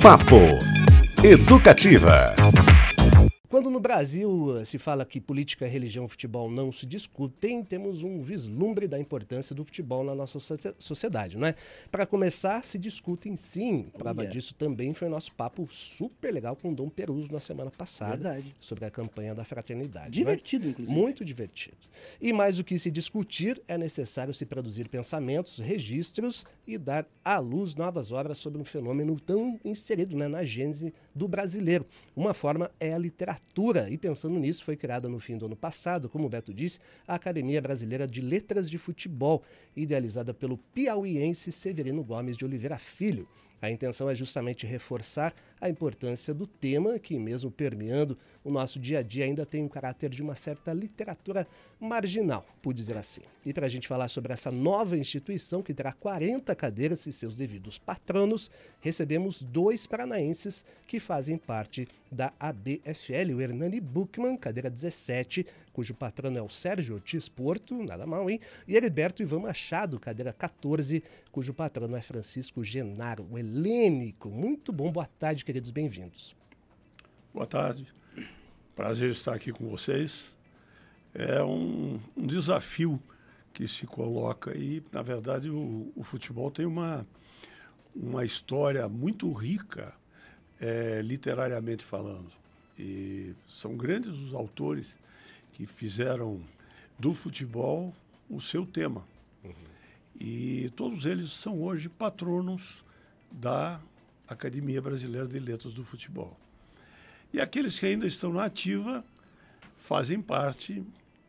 Papo Educativa. Quando no Brasil eh, se fala que política, religião e futebol não se discutem, temos um vislumbre da importância do futebol na nossa sociedade, não é? Para começar, se discutem sim. Prova yeah. disso também foi nosso papo super legal com o Dom Peruso na semana passada Verdade. sobre a campanha da fraternidade. É? Divertido, inclusive. Muito divertido. E mais do que se discutir, é necessário se produzir pensamentos, registros e dar à luz novas obras sobre um fenômeno tão inserido né, na gênese do brasileiro. Uma forma é a literatura. E pensando nisso, foi criada no fim do ano passado, como o Beto disse, a Academia Brasileira de Letras de Futebol, idealizada pelo piauiense Severino Gomes de Oliveira Filho. A intenção é justamente reforçar a importância do tema, que, mesmo permeando o nosso dia a dia, ainda tem um caráter de uma certa literatura marginal, por dizer assim. E para a gente falar sobre essa nova instituição, que terá 40 cadeiras e seus devidos patronos, recebemos dois paranaenses que fazem parte da ABFL, o Hernani Buchmann, cadeira 17, cujo patrono é o Sérgio Ortiz Porto, nada mal, hein? E Heriberto Ivan Machado, cadeira 14, cujo patrono é Francisco Genaro, o helênico. Muito bom, boa tarde, queridos, bem-vindos. Boa tarde, prazer estar aqui com vocês. É um, um desafio que se coloca e, na verdade, o, o futebol tem uma, uma história muito rica, é, literariamente falando. E são grandes os autores que fizeram do futebol o seu tema. Uhum. E todos eles são hoje patronos da Academia Brasileira de Letras do Futebol. E aqueles que ainda estão na ativa fazem parte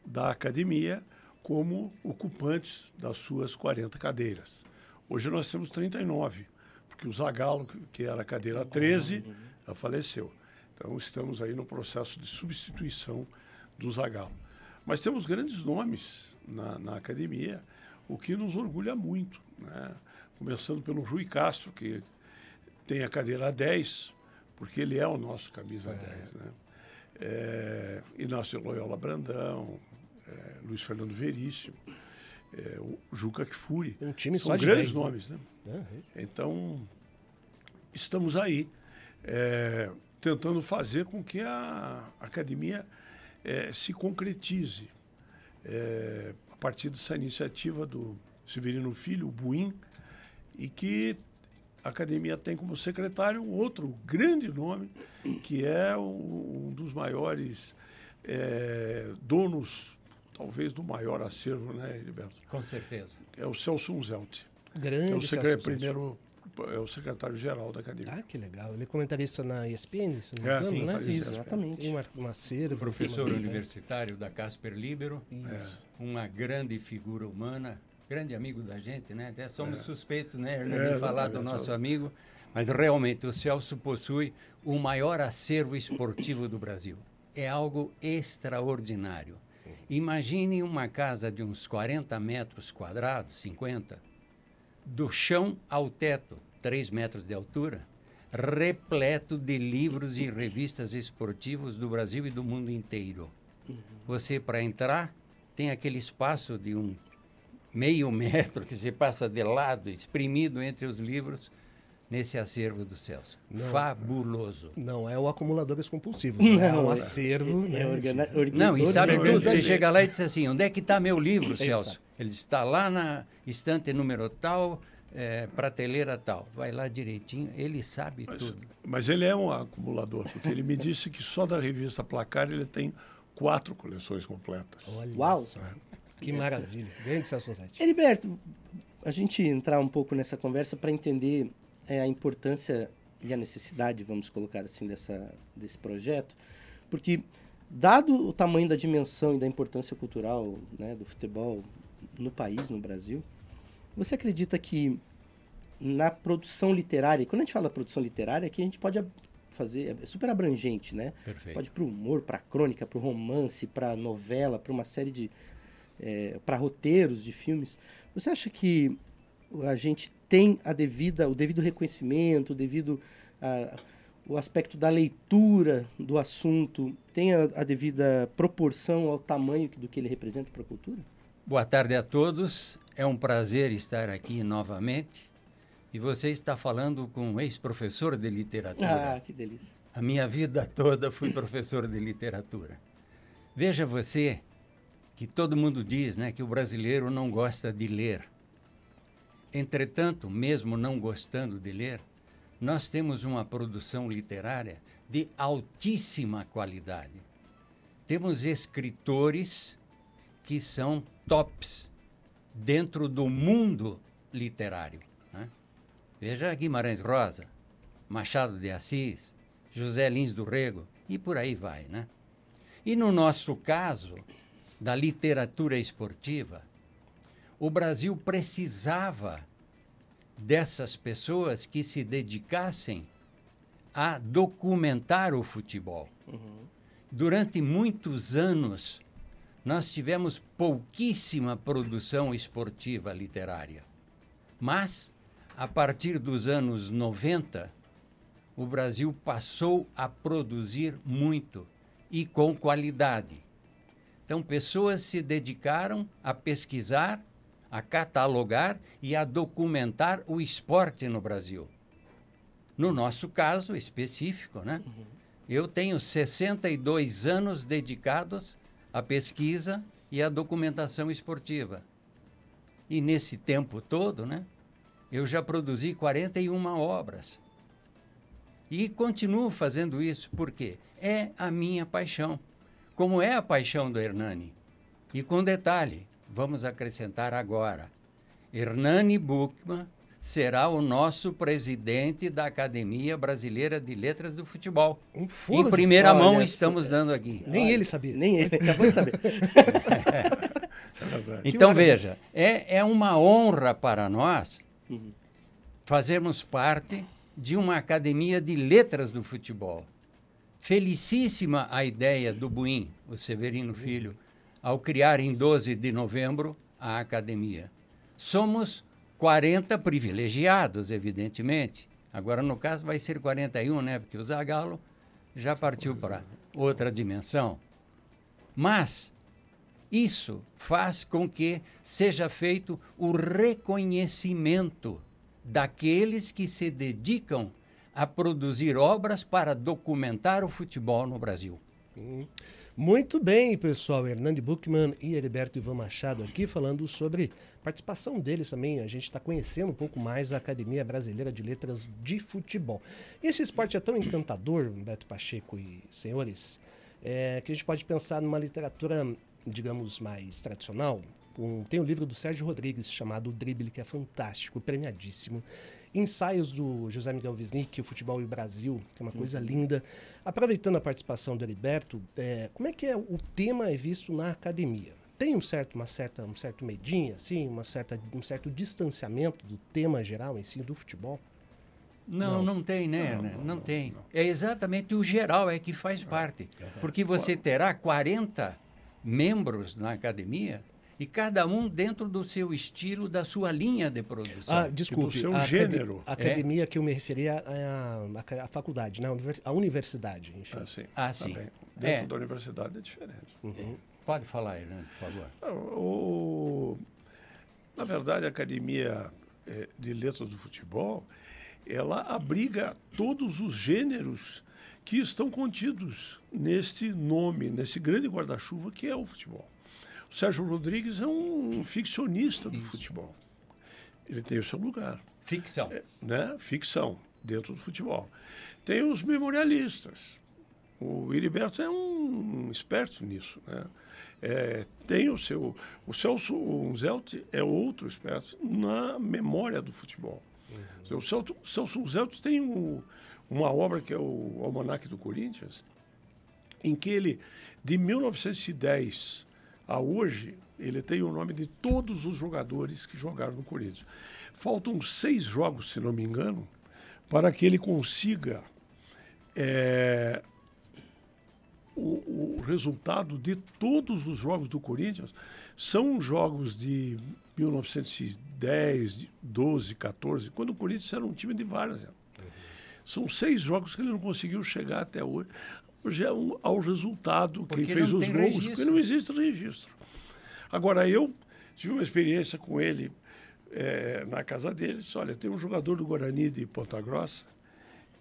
da academia como ocupantes das suas 40 cadeiras. Hoje nós temos 39, porque o Zagallo, que era a cadeira 13, já faleceu. Então estamos aí no processo de substituição do Zagallo. Mas temos grandes nomes na, na academia, o que nos orgulha muito. Né? Começando pelo Rui Castro, que tem a cadeira 10, porque ele é o nosso camisa é. 10. Né? É, Inácio Loyola Brandão, é, Luiz Fernando Veríssimo, é, o Juca Kfouri. Um time São só de grandes 10, nomes. Né? né? Então, estamos aí é, tentando fazer com que a academia é, se concretize. A partir dessa iniciativa do Severino Filho, o Buim, e que a academia tem como secretário um outro grande nome, que é um, um dos maiores é, donos, talvez do maior acervo, né, Heriberto? Com certeza. É o Celso Unzelt. Grande é o secretário, primeiro é o secretário-geral da academia. Ah, que legal. Ele é comentarista na ESPN, se não me é, engano, sim, né? Isso, exatamente. Tem uma, uma cera, Professor universitário da Casper Libero. É. Uma grande figura humana, grande amigo da gente, né? Até somos é. suspeitos, né, Hernani, é, falar do nosso amigo. Mas realmente o Celso possui o maior acervo esportivo do Brasil. É algo extraordinário. Imagine uma casa de uns 40 metros quadrados, 50, do chão ao teto, 3 metros de altura, repleto de livros e revistas esportivos do Brasil e do mundo inteiro. Você, para entrar, tem aquele espaço de um meio metro que se passa de lado, exprimido entre os livros, nesse acervo do Celso. Não, Fabuloso. Não é o acumuladores compulsivos. Não, é um acervo. É, é, né? não, e sabe tudo. Você chega lá e diz assim: onde é que está meu livro, Celso? Ele está lá na estante número tal, é, prateleira tal. Vai lá direitinho, ele sabe mas, tudo. Mas ele é um acumulador, porque ele me disse que só da revista Placar ele tem quatro coleções completas. Olha Uau! Só. Que maravilha. Grande Celso Zete. Heriberto, a gente entrar um pouco nessa conversa para entender é, a importância e a necessidade, vamos colocar assim, dessa, desse projeto, porque dado o tamanho da dimensão e da importância cultural né, do futebol no país, no Brasil, você acredita que na produção literária, quando a gente fala produção literária, aqui a gente pode fazer, é super abrangente, né? Perfeito. Pode para o humor, para crônica, para o romance, para novela, para uma série de... É, para roteiros de filmes. Você acha que a gente tem a devida, o devido reconhecimento, o devido a, o aspecto da leitura do assunto tem a, a, devida proporção ao tamanho do que ele representa para a cultura? Boa tarde a todos. É um prazer estar aqui novamente E você está falando com um ex-professor de literatura. Ah, que delícia. A minha vida toda fui professor de literatura. Veja você que todo mundo diz né, que o brasileiro não gosta de ler. Entretanto, mesmo não gostando de ler, nós temos uma produção literária de altíssima qualidade. Temos escritores que são tops dentro do mundo literário. Né? Veja Guimarães Rosa, Machado de Assis, José Lins do Rego e por aí vai. Né? E no nosso caso, da literatura esportiva, o Brasil precisava dessas pessoas que se dedicassem a documentar o futebol. Uhum. Durante muitos anos, nós tivemos pouquíssima produção esportiva literária. Mas, a partir dos anos 90, o Brasil passou a produzir muito e com qualidade. Então, pessoas se dedicaram a pesquisar, a catalogar e a documentar o esporte no Brasil. No nosso caso específico, né? Uhum. Eu tenho 62 anos dedicados à pesquisa e à documentação esportiva. E nesse tempo todo, né, eu já produzi 41 obras. E continuo fazendo isso porque é a minha paixão como é a paixão do Hernani. E com detalhe, vamos acrescentar agora: Hernani Buchmann será o nosso presidente da Academia Brasileira de Letras do Futebol. Um em primeira mão Olha, estamos dando aqui. Nem Olha, ele sabia. Nem ele, acabou de saber. então veja, é, é uma honra para nós uhum. fazermos parte de uma academia de letras do futebol. Felicíssima a ideia do Buim, o Severino Filho, ao criar em 12 de novembro a academia. Somos 40 privilegiados, evidentemente. Agora, no caso, vai ser 41, né? Porque o Zagalo já partiu para outra dimensão. Mas isso faz com que seja feito o reconhecimento daqueles que se dedicam a produzir obras para documentar o futebol no Brasil. Hum. Muito bem, pessoal. Hernande Buchmann e Heriberto Ivan Machado aqui falando sobre participação deles também. A gente está conhecendo um pouco mais a Academia Brasileira de Letras de Futebol. E esse esporte é tão encantador, Beto Pacheco e senhores, é, que a gente pode pensar numa literatura, digamos, mais tradicional. Um, tem um livro do Sérgio Rodrigues chamado O Drible, que é fantástico, premiadíssimo ensaios do José Miguel Wisnik, o Futebol e o Brasil, que é uma coisa uhum. linda. Aproveitando a participação do Heriberto, é, como é que é o tema é visto na academia? Tem um certo, uma certa, um certo medinho, assim, uma certa, um certo distanciamento do tema geral em si do futebol? Não, não, não tem, né? Não, não, não tem. É exatamente o geral é que faz parte. Porque você terá 40 membros na academia e cada um dentro do seu estilo, da sua linha de produção. Ah, desculpe. do seu a gênero. A academia é. que eu me referia à, à, faculdade, né? a universidade. Enfim. Ah, sim. Ah, sim. Dentro é. da universidade é diferente. Uhum. Pode falar, Hernando, por favor. Ah, o, na verdade, a Academia é, de Letras do Futebol, ela abriga todos os gêneros que estão contidos neste nome, nesse grande guarda-chuva que é o futebol. O Sérgio Rodrigues é um ficcionista do Isso. futebol. Ele tem o seu lugar. Ficção. É, né? Ficção, dentro do futebol. Tem os memorialistas. O Heriberto é um, esperto nisso. Né? É, tem o seu. O Celso Unzelt é outro esperto na memória do futebol. Uhum. O Celso, Celso Unzelt tem um, uma obra que é o Almanac do Corinthians, em que ele, de 1910 a hoje, ele tem o nome de todos os jogadores que jogaram no Corinthians. Faltam seis jogos, se não me engano, para que ele consiga é, o, o, resultado de todos os jogos do Corinthians. São jogos de 1910, 12, 14, quando o Corinthians era um time de várias. São seis jogos que ele não conseguiu chegar até hoje ao resultado, porque quem fez os gols, registro. porque não existe registro. Agora, eu tive uma experiência com ele é, na casa dele, disse, olha, tem um jogador do Guarani de Ponta Grossa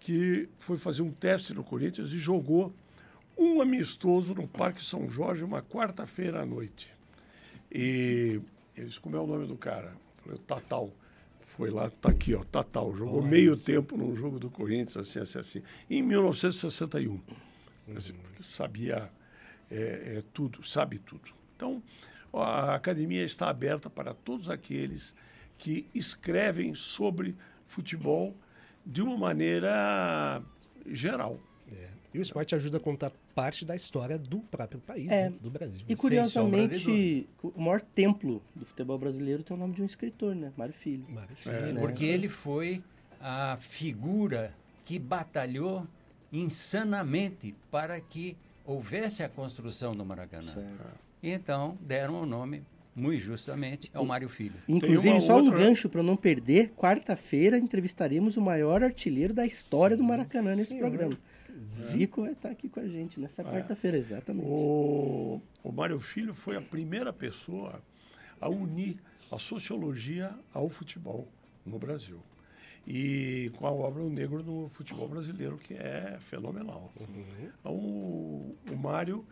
que foi fazer um teste no Corinthians e jogou um amistoso no Parque São Jorge uma quarta-feira à noite. E eles, como é o nome do cara? Eu falei, Tatal. Foi lá, tá aqui, ó, Tatal. Jogou meio tempo num jogo do Corinthians, assim, assim, assim. Em 1961. Uhum. Assim, sabia é, é, tudo, sabe tudo. Então, a academia está aberta para todos aqueles que escrevem sobre futebol de uma maneira geral. É. E o esporte ajuda a contar parte da história do próprio país, é. né? do Brasil. E curiosamente, o maior templo do futebol brasileiro tem o nome de um escritor, né? Mário Filho. Mário Filho. É. Né? Porque ele foi a figura que batalhou insanamente para que houvesse a construção do Maracanã. Certo. E então deram o nome muito justamente, ao Mário Filho. Inclusive, só outra... um gancho para não perder, quarta-feira entrevistaremos o maior artilheiro da história sim, do Maracanã nesse senhor. programa. Zico vai estar aqui com a gente nessa é. quarta-feira, exatamente. O, o Mário Filho foi a primeira pessoa a unir a sociologia ao futebol no Brasil. E com a obra O Negro no Futebol Brasileiro, que é fenomenal. Uhum. Então, o, o Mário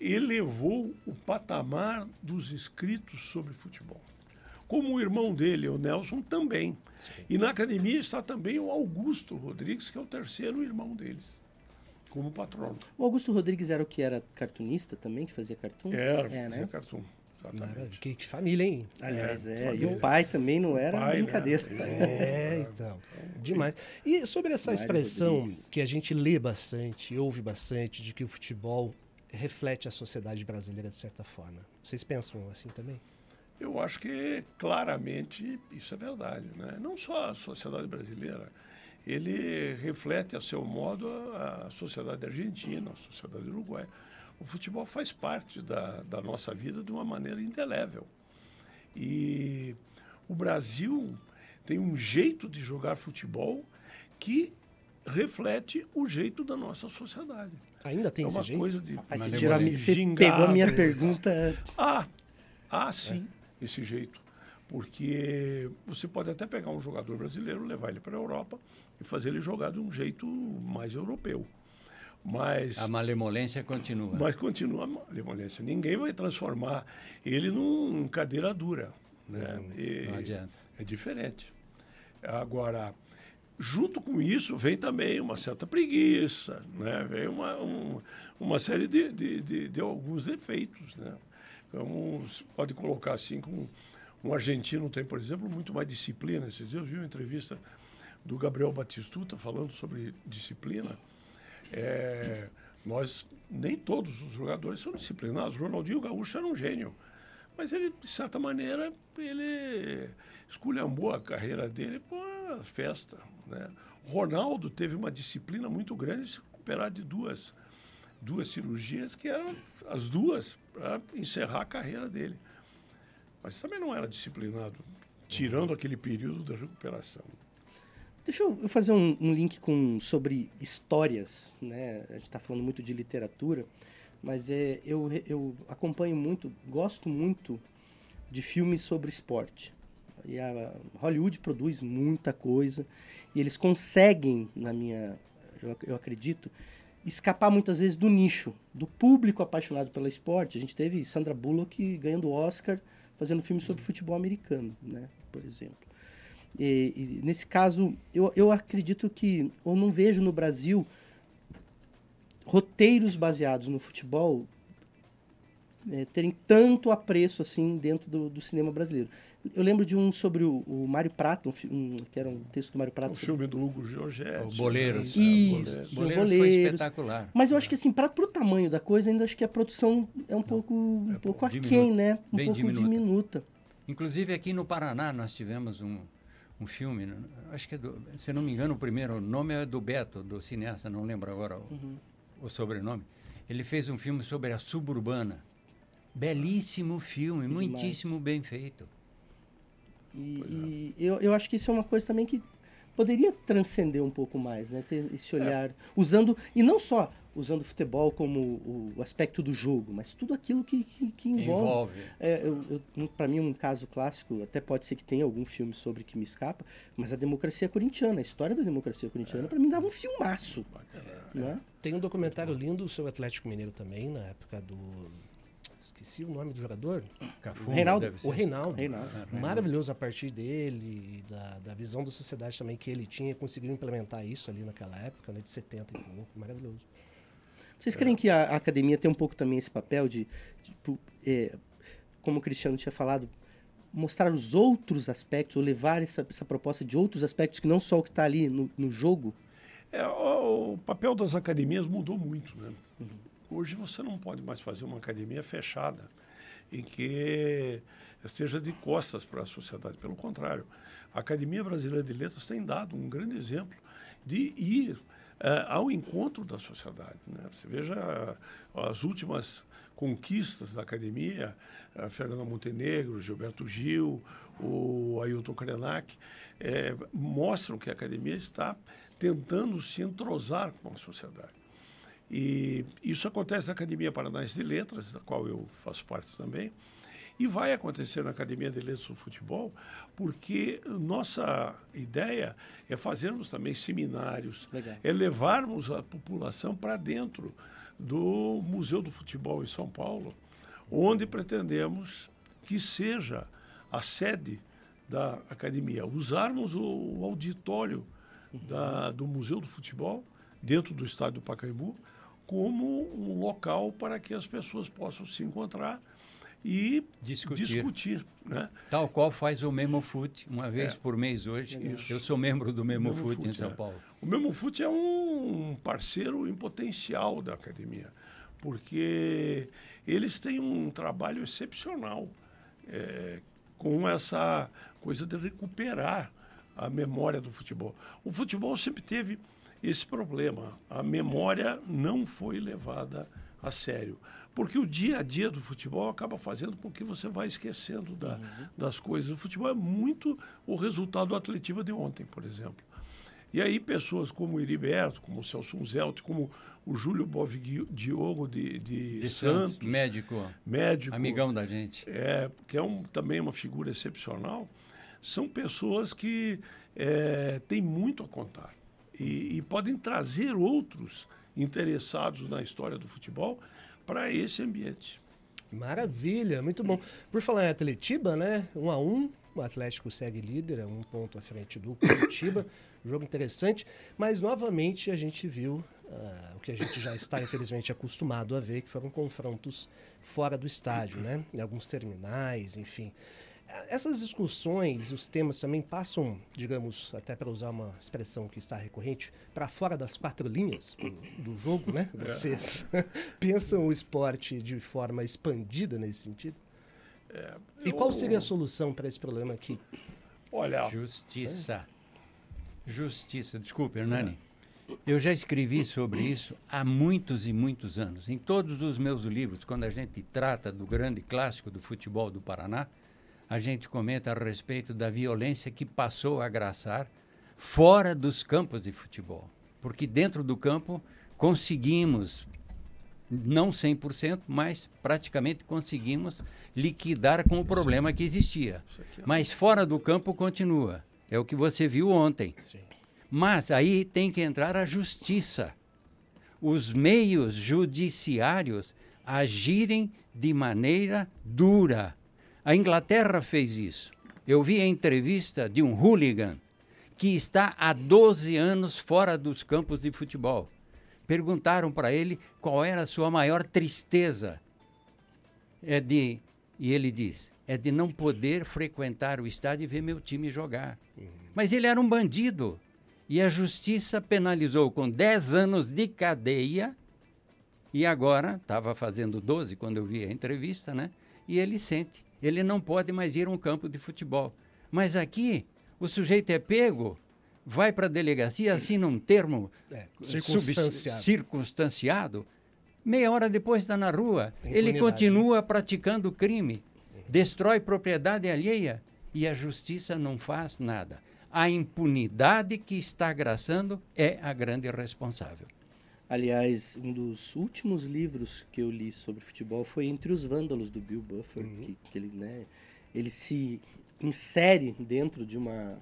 elevou o patamar dos escritos sobre futebol. Como o irmão dele, o Nelson, também. Sim. E na academia está também o Augusto Rodrigues, que é o terceiro irmão deles, como patrono. O Augusto Rodrigues era o que era cartunista também, que fazia cartoon? Era, é, fazia né? cartoon. Exatamente. Que, que, família, hein? Aliás, é. é. E o pai também não era pai, né? brincadeira. Né? É, então. Demais. E sobre essa Mário expressão Rodrigues. que a gente lê bastante, ouve bastante, de que o futebol reflete a sociedade brasileira de certa forma. Vocês pensam assim também? Eu acho que claramente isso é verdade. Né? Não só a sociedade brasileira, ele reflete a seu modo a sociedade argentina, a sociedade uruguaia. O futebol faz parte da, da nossa vida de uma maneira indelével. E o Brasil tem um jeito de jogar futebol que reflete o jeito da nossa sociedade. Ainda tem é uma esse jeito? coisa de Aí você, a, você pegou a minha pergunta. Ah, ah sim, é. esse jeito. Porque você pode até pegar um jogador brasileiro, levar ele para a Europa e fazer ele jogar de um jeito mais europeu. Mas, a malemolência continua. Mas continua a malemolência. Ninguém vai transformar ele num cadeira dura. Né? Não, não adianta. É diferente. Agora, junto com isso vem também uma certa preguiça, né? vem uma, um, uma série de, de, de, de, alguns defeitos. Né? Então, pode colocar assim, como um argentino tem, por exemplo, muito mais disciplina. Esses dias eu vi uma entrevista do Gabriel Batistuta falando sobre disciplina. É, nós, nem todos os jogadores são disciplinados. O Ronaldinho Gaúcho era um gênio. Mas ele, de certa maneira, ele esculhambou a carreira dele com a festa. Né? Ronaldo teve uma disciplina muito grande de se recuperar de duas, duas cirurgias, que eram as duas para encerrar a carreira dele. Mas também não era disciplinado, tirando aquele período da recuperação. Deixa eu fazer um, um link com, sobre histórias. Né? A gente está falando muito de literatura, mas é, eu, eu acompanho muito, gosto muito de filmes sobre esporte. E a Hollywood produz muita coisa e eles conseguem, na minha, eu, eu acredito, escapar muitas vezes do nicho, do público apaixonado pelo esporte. A gente teve Sandra Bullock ganhando Oscar fazendo filme sobre futebol americano, né, por exemplo. E, e, nesse caso, eu, eu acredito que, ou não vejo no Brasil, roteiros baseados no futebol é, terem tanto apreço assim dentro do, do, cinema brasileiro. Eu lembro de um sobre o, o Mário Prata, um, um, que era um texto do Mário Prata. O sobre... filme do Hugo Giorgetti. O Boleiros. Né? Isso, Boleiros. Boleiros foi espetacular. Mas eu acho que assim, para o tamanho da coisa, ainda acho que a produção é um pouco, um é pouco aquém, né? Um Bem pouco diminuta. diminuta. Inclusive aqui no Paraná nós tivemos um, um filme, acho que é do, se não me engano o primeiro nome é do Beto, do cineasta, não lembro agora o, uhum. o sobrenome. Ele fez um filme sobre a suburbana. Belíssimo filme, muitíssimo bem feito. E, e eu, eu acho que isso é uma coisa também que poderia transcender um pouco mais, né? Ter esse é. olhar, é. usando, e não só usando o futebol como o, o, aspecto do jogo, mas tudo aquilo que, que, que envolve. envolve. É, Para mim, um caso clássico, até pode ser que tenha algum filme sobre que me escapa, mas a democracia corintiana, a história da democracia corintiana, é. para mim dava um filmaço. É. Né? Tem um documentário lindo sobre o Atlético Mineiro também, na época do esqueci o nome do jogador. Cafu, Reinaldo. O Reinaldo. Reinaldo. É, Maravilhoso a partir dele, da, da visão da sociedade também que ele tinha, conseguiu implementar isso ali naquela época, né, de 70 e pouco. Maravilhoso. Vocês creem que a, a, academia tem um pouco também esse papel de, de é, como o Cristiano tinha falado, mostrar os outros aspectos, ou levar essa, essa proposta de outros aspectos que não só o que está ali no, no jogo? É, o, o, papel das academias mudou muito, né? Uhum. Hoje você não pode mais fazer uma academia fechada em que esteja de costas para a sociedade. Pelo contrário, a Academia Brasileira de Letras tem dado um grande exemplo de ir uh, ao encontro da sociedade. Né? Você veja as últimas conquistas da academia, uh, Fernanda Montenegro, Gilberto Gil, o Ailton Krenak, eh, mostram que a academia está tentando se entrosar com a sociedade. E isso acontece na Academia Paranaense de Letras, da qual eu faço parte também, e vai acontecer na Academia de Letras do Futebol, porque nossa ideia é fazermos também seminários, Legal. é levarmos a população para dentro do Museu do Futebol em São Paulo, onde pretendemos que seja a sede da academia, usarmos o, auditório da, do Museu do Futebol dentro do estádio do Pacaembu como um local para que as pessoas possam se encontrar e discutir. discutir né? Tal qual faz o Memo Foot, uma vez é. por mês hoje. Isso. Eu sou membro do Memo, Memo em São é. Paulo. O Memo Foot é um parceiro em potencial da academia, porque eles têm um trabalho excepcional é, com essa coisa de recuperar a memória do futebol. O futebol sempre teve esse problema. A memória não foi levada a sério. Porque o dia a dia do futebol acaba fazendo com que você vá esquecendo da, uhum. das coisas. O futebol é muito o resultado do Atletiva de ontem, por exemplo. E aí pessoas como o Heriberto, como o Celso Zelt, como o Júlio Bovi Diogo de, de, de Santos, Santos, médico, médico, amigão da gente, é que é um, também uma figura excepcional, são pessoas que é, têm muito a contar e, e podem trazer outros interessados na história do futebol para esse ambiente. Maravilha, muito bom. Por falar em Atletiba, né? Um a um, o Atlético segue líder, é um ponto à frente do Curitiba. Jogo interessante, mas novamente a gente viu uh, o que a gente já está infelizmente acostumado a ver, que foram confrontos fora do estádio, né? Em alguns terminais, enfim. Essas discussões, os temas também passam, digamos, até para usar uma expressão que está recorrente, para fora das quatro linhas do, do jogo, né? Vocês é. pensam o esporte de forma expandida nesse sentido? É, eu... E qual seria a solução para esse problema aqui? Olha. Justiça. É. Justiça. Desculpe, Hernani. Eu já escrevi sobre isso há muitos e muitos anos. Em todos os meus livros, quando a gente trata do grande clássico do futebol do Paraná, a gente comenta a respeito da violência que passou a agraçar fora dos campos de futebol. Porque dentro do campo conseguimos, não 100%, mas praticamente conseguimos liquidar com o problema que existia. Mas fora do campo continua. É o que você viu ontem. Mas aí tem que entrar a justiça. Os meios judiciários agirem de maneira dura a Inglaterra fez isso. Eu vi a entrevista de um hooligan que está há 12 anos fora dos campos de futebol. Perguntaram para ele qual era a sua maior tristeza. É de, e ele diz, é de não poder frequentar o estádio e ver meu time jogar. Uhum. Mas ele era um bandido. E a justiça penalizou com 10 anos de cadeia. E agora, estava fazendo 12 quando eu vi a entrevista, né? E ele sente ele não pode mais ir a um campo de futebol. Mas aqui, o sujeito é pego, vai para a delegacia, assina um termo é, circunstanciado. circunstanciado. meia hora depois está na rua. Ele continua praticando crime, destrói propriedade alheia e a justiça não faz nada. A impunidade que está agraçando é a grande responsável. Aliás, um dos últimos livros que eu li sobre futebol foi Entre os Vândalos, do Bill Buffer, Uhum. que, que ele, né, ele se insere dentro de uma,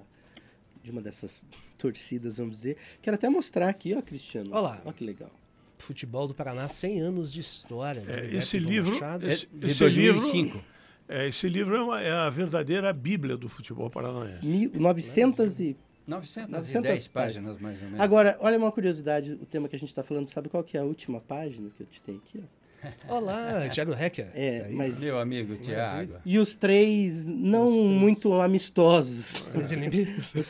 de uma dessas torcidas, vamos dizer. Quero até mostrar aqui, ó, Cristiano. Olha lá. Olha que legal. Futebol do Paraná, 100 anos de história. É, Gilberto esse livro- Machado. É Esse- de esse 2005. É, esse livro é, uma- é a verdadeira bíblia do futebol paranaense. Mil- 900 e... 910 900 páginas, mais ou menos. Agora, olha uma curiosidade, o tema que a gente está falando, sabe qual que é a última página que eu te tenho aqui? Olá, Thiago Hecker. É, isso. mas- Meu amigo Tiago. E os três não Os três. muito amistosos. Os inimigos.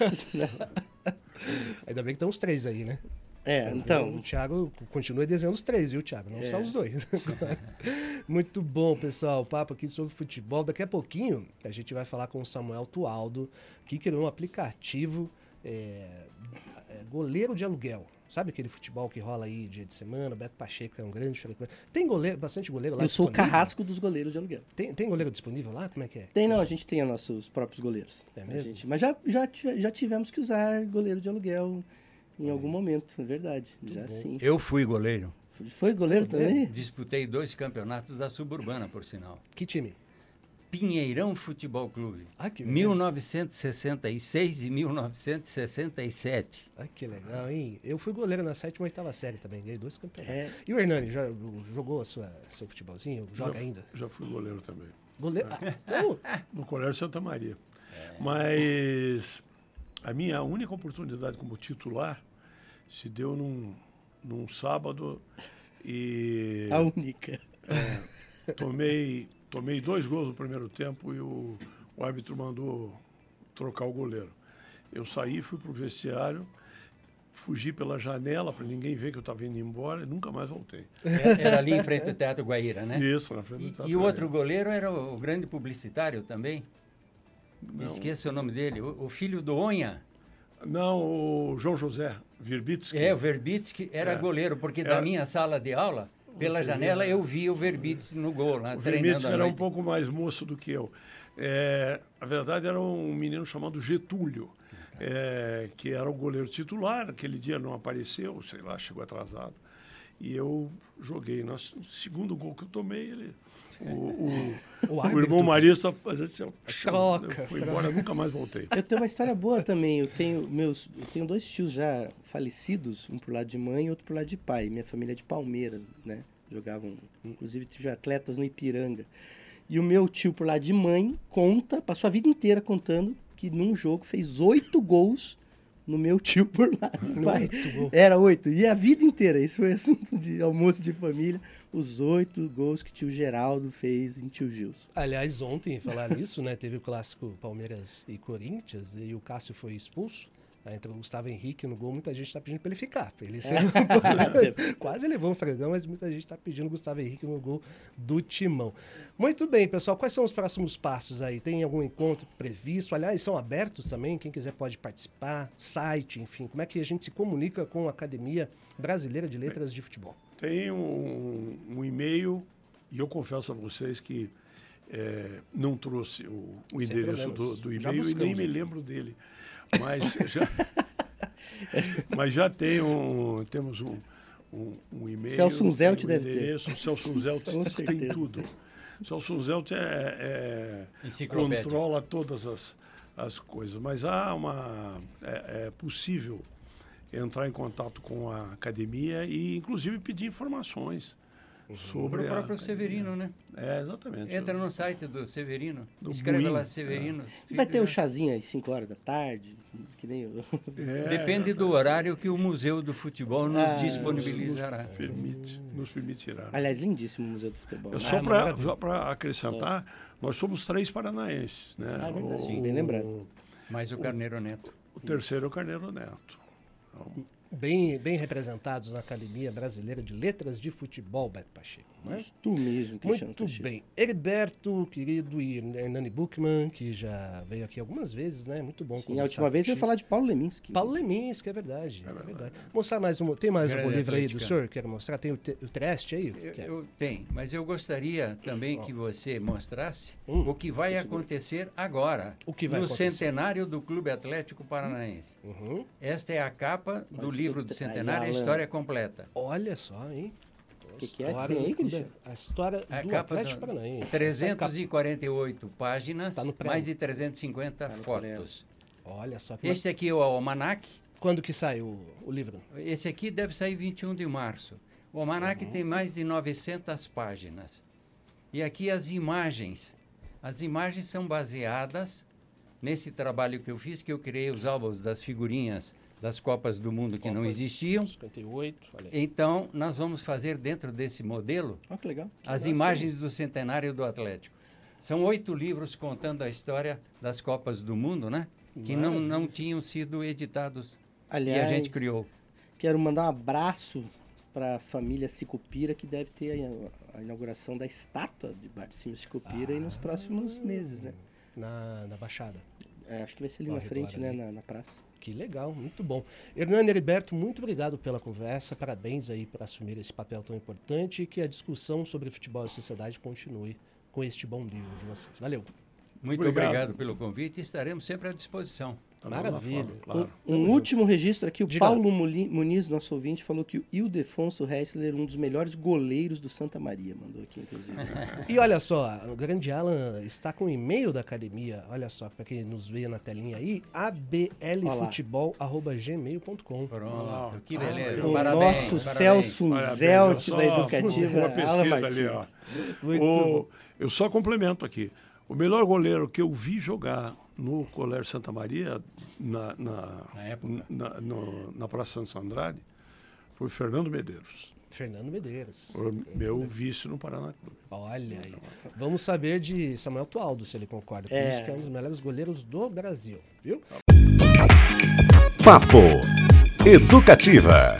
Ainda bem que estão os três aí, né? É, então, O Thiago continua desenhando os três, viu, Thiago? Não É. só os dois. Muito bom, pessoal. O papo aqui sobre futebol. Daqui a pouquinho a gente vai falar com o Samuel Tualdo, que criou um aplicativo é, é, goleiro de aluguel. Sabe aquele futebol que rola aí dia de semana? Beto Pacheco é um grande frequente. Tem goleiro, bastante goleiro lá eu sou o disponível? carrasco dos goleiros de aluguel. Tem, tem goleiro disponível lá? Como é que é? Tem, não, a gente tem os nossos próprios goleiros. É mesmo? gente- mas já, já, já tivemos que usar goleiro de aluguel em algum momento, é verdade. já sim. Eu fui goleiro. Foi goleiro também? Disputei dois campeonatos da Suburbana, por sinal. Que time? Pinheirão Futebol Clube. Ah, que legal. 1966 e 1967. Ah, que legal, hein? Eu fui goleiro na sétima e oitava série também, ganhei dois campeonatos. É. E o Hernani, já jogou a sua, seu futebolzinho? Joga já, ainda? Já fui goleiro também. Goleiro? Ah, então, No Colégio Santa Maria. Mas a minha única oportunidade como titular se deu num, num sábado e A única. tomei, tomei dois gols no primeiro tempo e o, o árbitro mandou trocar o goleiro. Eu saí, fui pro vestiário, fugi pela janela para ninguém ver que eu estava indo embora e nunca mais voltei. É- Era ali em frente ao Teatro Guaíra, né? Isso, na frente do E, Teatro e o outro goleiro era o, o grande publicitário também. Não. Esqueça o nome dele. O, o filho do Onha. Não, o João José Virbitsky. É, o Verbitsky era É. goleiro, porque Era- da minha sala de aula, pela janela, eu via o Verbitsky no gol, lá, O à era um pouco mais moço do que eu. É, a verdade era um menino chamado Getúlio, é, que era o goleiro titular. Aquele dia não apareceu, sei lá, chegou atrasado. E eu joguei. No segundo gol que eu tomei, ele, o, o, O o irmão Marista fazia assim, Troca, troca. embora, nunca mais voltei. Eu tenho uma história boa também. Eu tenho meus, eu tenho dois tios já falecidos, um por lado de mãe e outro por lado de pai. Minha família é de Palmeira, né? Jogavam, inclusive tive atletas no Ipiranga. E o meu tio por lado de mãe conta, passou a vida inteira contando que num jogo fez oito gols no meu tio por lado de pai. Era oito. E a vida inteira, isso foi assunto de almoço de família. Os oito gols que tio Geraldo fez em tio Gilson. Aliás, ontem, falar nisso, né? Teve o clássico Palmeiras e Corinthians e o Cássio foi expulso. Aí entrou o Gustavo Henrique no gol, muita gente está pedindo para ele ficar. pra ele ser... Quase levou um fregão, mas muita gente está pedindo o Gustavo Henrique no gol do Timão. Muito bem, pessoal. Quais são os próximos passos aí? Tem algum encontro previsto? Aliás, são abertos também. Quem quiser pode participar. Site, enfim. Como é que a gente se comunica com a Academia Brasileira de Letras de Futebol? Tem um, um e-mail, e eu confesso a vocês que eh, não trouxe o, o endereço do, do e-mail e nem me lembro dele. Mas já, mas já tem um, temos um, um, um e-mail. Celso tem um deve ter. endereço, O Celso Com tem certeza. tudo. O Celso Unzelt é, é, controla todas as, as coisas. Mas há uma. É, é possível entrar em contato com a academia e, inclusive, pedir informações sobre Para o a próprio Severino, né? É, exatamente. Entra no site do Severino, Do escreve Buim, lá é. Severino. Vai ter o chazinho às 5 horas da tarde, que nem o... É, Depende do horário que o Museu do Futebol nos Ah, disponibilizará. Permite, nos permitirá. Aliás, lindíssimo o Museu do Futebol. Eu só Ah, para acrescentar, nós somos três paranaenses, né? Ah, verdade, o, sim, bem lembrado. Mais o Carneiro Neto. o terceiro é o Carneiro Neto. Então, Bem, bem representados na Academia Brasileira de Letras de Futebol, Beto Pacheco. Né? Tu mesmo, Cristiano Muito Teixeira. bem. Heriberto, querido, e Hernani Buchmann, que já veio aqui algumas vezes, né? Muito bom Sim, a última vez eu ia falar de Paulo Leminski. Paulo Leminski, é verdade. É verdade. Mostrar mais um. Tem mais Grande algum livro aí do senhor? Quero mostrar. Tem o, te, o Treste aí? Eu, eu tenho, mas eu gostaria também que você mostrasse Hum. o que vai acontecer agora, O que vai no acontecer? centenário do Clube Atlético Paranaense. Uhum. Esta é a capa do livro livro do centenário é a história completa. Olha só, hein? O que, que é que tem aí, Cristian? A história A do capa Atlético do- Paranaense. 348 páginas, Tá no pré. mais de 350 Tá fotos. Olha só. Que Este aqui é o almanac. Quando que sai o, o livro? Esse aqui deve sair 21 de março. O almanac tem mais de 900 páginas. E aqui as imagens. As imagens são baseadas nesse trabalho que eu fiz, que eu criei os álbuns das figurinhas das Copas do Mundo que não existiam. 58, olha aí. Então, nós vamos fazer dentro desse modelo Olha que legal. as imagens do centenário do Atlético. São oito livros contando a história das Copas do Mundo, né? Que não, não tinham sido editados Aliás, e a gente criou. Quero mandar um abraço para a família Sicupira, que deve ter a, a inauguração da estátua de Barcimo Sicupira aí nos próximos meses, né? Na, na Baixada. É, acho que vai ser ali Ó, na frente, né? ali. Na, na praça. Que legal, muito bom. Hernani Heriberto, muito obrigado pela conversa. Parabéns aí por assumir esse papel tão importante e que a discussão sobre futebol e sociedade continue com este bom livro de vocês. Valeu. Muito Obrigado. obrigado, pelo convite e estaremos sempre à disposição. Mesma Maravilha. forma, claro. Um, um último registro aqui, o Diga Paulo Muniz, nosso ouvinte, falou que o Ildefonso Hessler, um dos melhores goleiros do Santa Maria, mandou aqui, inclusive. E olha só, o grande Alan está com o e-mail da academia, olha só, para quem nos vê na telinha aí, ablfutebol.gmail.com. Pronto, que Ah, beleza. o parabéns, nosso parabéns. Celso Parabéns, Zelt da Educativa, Uma Alan pesquisa Martins. ali, ó. Muito O- bom. eu só complemento aqui. O melhor goleiro que eu vi jogar no Colégio Santa Maria, na, na, Na época. na, no- na Praça Santos Andrade, foi Fernando Medeiros, Fernando Medeiros. o meu vice no Paraná Clube. Olha aí. Vamos saber de Samuel Tualdo, se ele concorda com É. isso, que é um dos melhores goleiros do Brasil, viu? Papo Educativa.